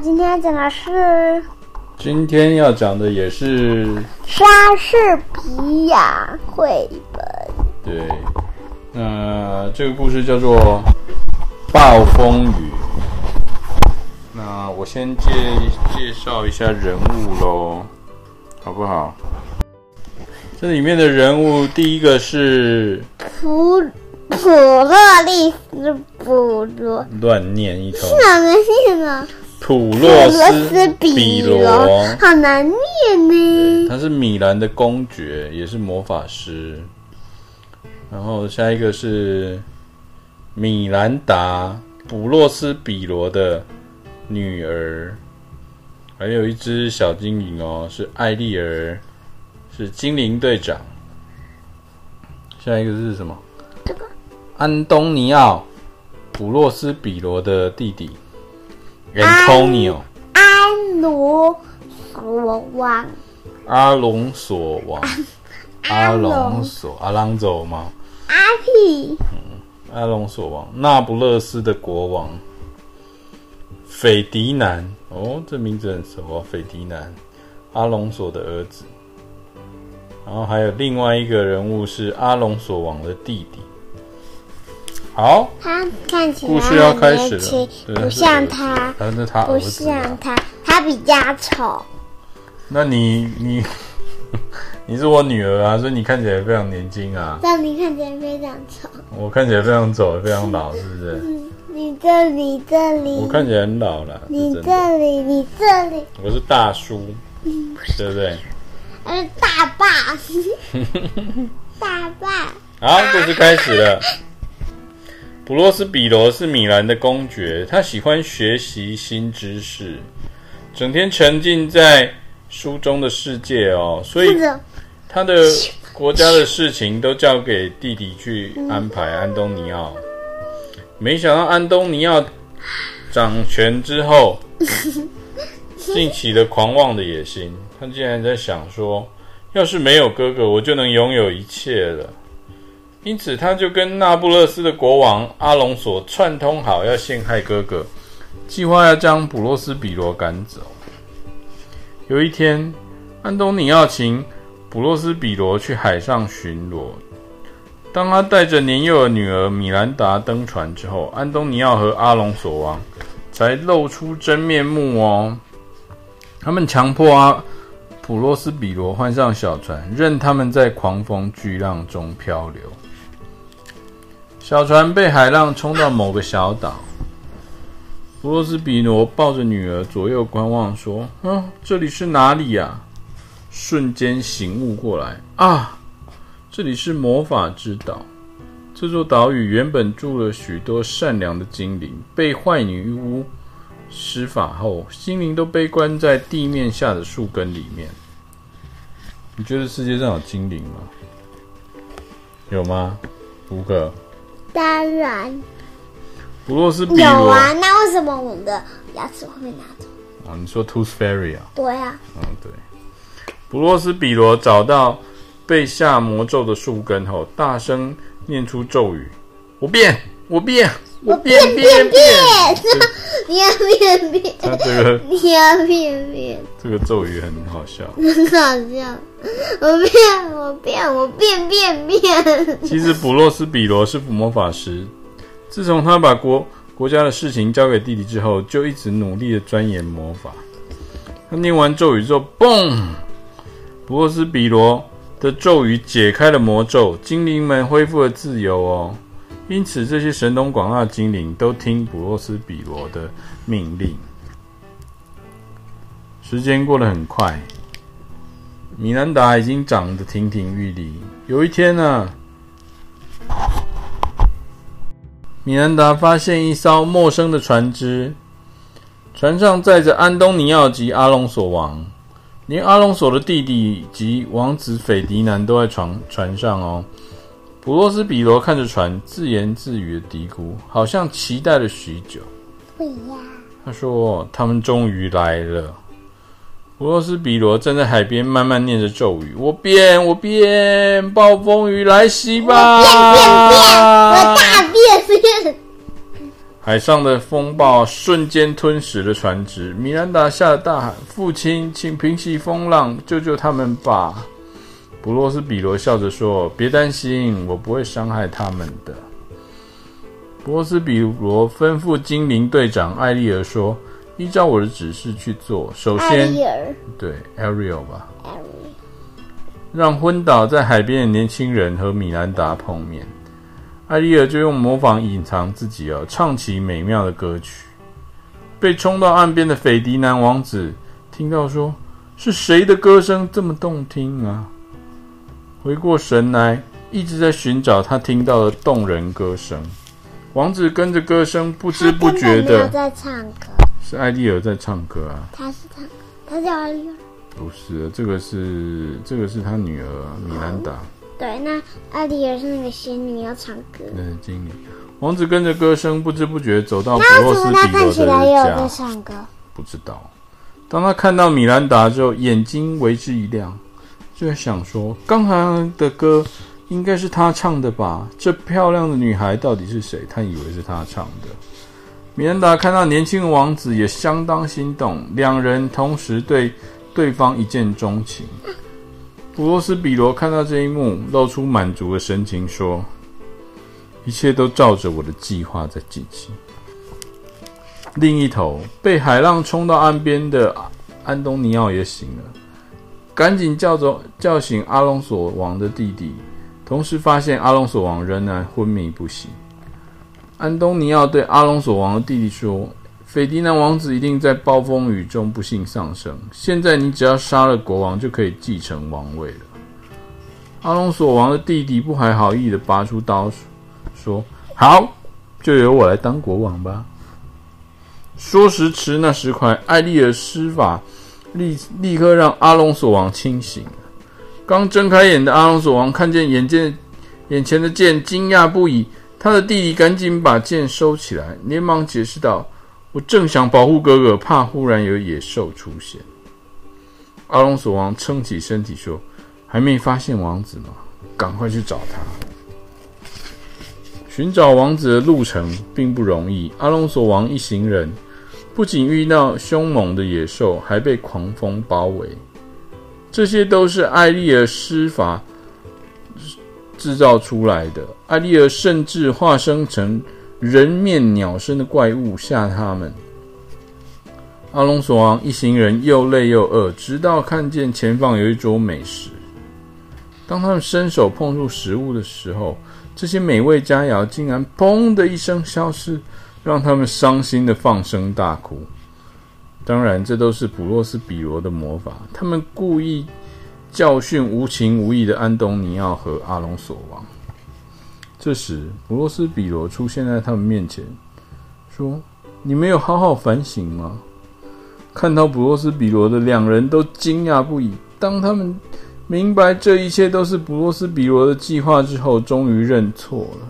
今天要讲的是，今天要讲的也是莎士比亚绘本。对，那这个故事叫做《暴风雨》。那我先介介绍一下人物喽，好不好？这里面的人物，第一个是普普洛利斯普罗，乱念一通，是哪个姓啊？普洛斯比罗，好难念呢。他是米兰的公爵，也是魔法师。然后下一个是米兰达，普洛斯比罗的女儿。还有一只小精灵哦，是艾丽儿，是精灵队长。下一个是什么？这个安东尼奥，普洛斯比罗的弟弟。Antonio，安罗索王，阿隆索王，阿隆索，阿朗佐吗？阿皮，嗯，阿隆索王，那不勒斯的国王，斐迪南，哦，这名字很熟啊，斐迪南，阿隆索的儿子。然后还有另外一个人物是阿隆索王的弟弟。好，他看起来故事要开始了，不像他，那他不像他，他比较丑。那你你 你是我女儿啊，所以你看起来非常年轻啊。但你看起来非常丑。我看起来非常丑，非常老，是不是？嗯，你这里这里。我看起来很老了。你这里，你这里。我是大叔，对不对？我是大爸。大爸。好，故事开始了。普洛斯比罗是米兰的公爵，他喜欢学习新知识，整天沉浸在书中的世界哦，所以他的国家的事情都交给弟弟去安排。安东尼奥，没想到安东尼奥掌权之后，竟起了狂妄的野心，他竟然在想说，要是没有哥哥，我就能拥有一切了。因此，他就跟那不勒斯的国王阿隆索串通好，要陷害哥哥，计划要将普洛斯比罗赶走。有一天，安东尼奥请普洛斯比罗去海上巡逻。当他带着年幼的女儿米兰达登船之后，安东尼奥和阿隆索王才露出真面目哦。他们强迫阿普洛斯比罗换上小船，任他们在狂风巨浪中漂流。小船被海浪冲到某个小岛，弗洛斯比诺抱着女儿左右观望，说：“嗯，这里是哪里呀？”瞬间醒悟过来，啊，这里是魔法之岛。这座岛屿原本住了许多善良的精灵，被坏女巫施法后，心灵都被关在地面下的树根里面。你觉得世界上有精灵吗？有吗？五个。当然，不洛斯比罗有啊，那为什么我们的牙齿会被拿走？哦，你说 Tooth Fairy 啊？对啊。嗯，对。普洛斯比罗找到被下魔咒的树根后，大声念出咒语：“我变，我变，我变变变，变，你要变变。”他这个你要变变，这个咒语很好笑，很好笑。我变，我变，我变变变。其实普洛斯比罗是魔法师，自从他把国国家的事情交给弟弟之后，就一直努力的钻研魔法。他念完咒语之后，嘣！普洛斯比罗的咒语解开了魔咒，精灵们恢复了自由哦。因此，这些神通广大的精灵都听普洛斯比罗的命令。时间过得很快。米兰达已经长得亭亭玉立。有一天呢，米兰达发现一艘陌生的船只，船上载着安东尼奥及阿隆索王，连阿隆索的弟弟及王子斐迪南都在船船上哦。普洛斯比罗看着船，自言自语的嘀咕，好像期待了许久。他说：“他们终于来了。”普洛斯比罗站在海边，慢慢念着咒语：“我变，我变，暴风雨来袭吧！”我变变变，我大变变。海上的风暴瞬间吞噬了船只。米兰达吓得大喊：“父亲，请平息风浪，救救他们吧！”普洛斯比罗笑着说：“别担心，我不会伤害他们的。”普洛斯比罗吩咐精灵队长艾丽儿说：“依照我的指示去做。首先，对，Ariel 吧。” Ariel 让昏倒在海边的年轻人和米兰达碰面，艾丽尔就用模仿隐藏自己，哦唱起美妙的歌曲。被冲到岸边的斐迪南王子听到说：“是谁的歌声这么动听啊？”回过神来，一直在寻找他听到的动人歌声。王子跟着歌声，不知不觉的在唱歌，是艾丽尔在唱歌啊。他是唱歌，他叫艾丽尔。不是，这个是这个是他女儿米兰达。对，那艾丽儿是那个仙女要唱歌。那是精灵。王子跟着歌声，不知不觉走到普洛斯比罗的家。看起来也有在唱歌。不知道。当他看到米兰达之后，眼睛为之一亮，就在想说：刚才的歌应该是他唱的吧？这漂亮的女孩到底是谁？他以为是他唱的。米兰达看到年轻的王子，也相当心动，两人同时对。对方一见钟情，普罗斯比罗看到这一幕，露出满足的神情，说：“一切都照着我的计划在进行。”另一头，被海浪冲到岸边的安东尼奥也醒了，赶紧叫着叫醒阿隆索王的弟弟，同时发现阿隆索王仍然昏迷不醒。安东尼奥对阿隆索王的弟弟说。斐迪南王子一定在暴风雨中不幸丧生。现在你只要杀了国王，就可以继承王位了。阿隆索王的弟弟不怀好意地拔出刀，说：“好，就由我来当国王吧。”说时迟，那时快，艾丽尔施法，立立刻让阿隆索王清醒。刚睁开眼的阿隆索王看见眼见眼前的剑，惊讶不已。他的弟弟赶紧把剑收起来，连忙解释道。我正想保护哥哥，怕忽然有野兽出现。阿隆索王撑起身体说：“还没发现王子吗？赶快去找他。”寻找王子的路程并不容易。阿隆索王一行人不仅遇到凶猛的野兽，还被狂风包围。这些都是艾丽儿施法制造出来的。艾丽儿甚至化身成。人面鸟身的怪物吓他们。阿隆索王一行人又累又饿，直到看见前方有一桌美食。当他们伸手碰触食物的时候，这些美味佳肴竟然“砰”的一声消失，让他们伤心的放声大哭。当然，这都是普洛斯比罗的魔法。他们故意教训无情无义的安东尼奥和阿隆索王。这时，普洛斯比罗出现在他们面前，说：“你没有好好反省吗？”看到普洛斯比罗的两人都惊讶不已。当他们明白这一切都是普洛斯比罗的计划之后，终于认错了。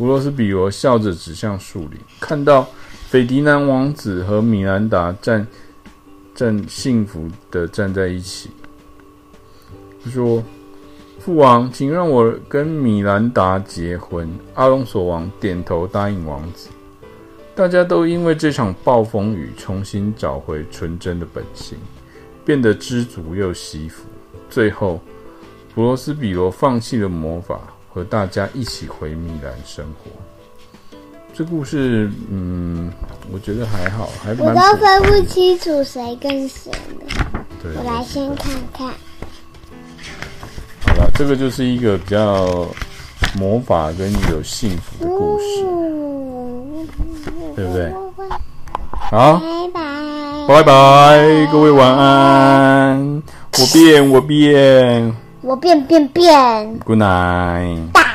普罗斯比罗笑着指向树林，看到斐迪南王子和米兰达站站幸福的站在一起，他说。父王，请让我跟米兰达结婚。阿隆索王点头答应王子。大家都因为这场暴风雨重新找回纯真的本性，变得知足又惜福。最后，普罗斯比罗放弃了魔法，和大家一起回米兰生活。这故事，嗯，我觉得还好，还蛮。我都分不清楚谁跟谁了。对，我来先看看。好了这个就是一个比较魔法跟有幸福的故事，对不对？好，拜拜，拜拜，各位晚安。我变，我变，我变变变。Good night。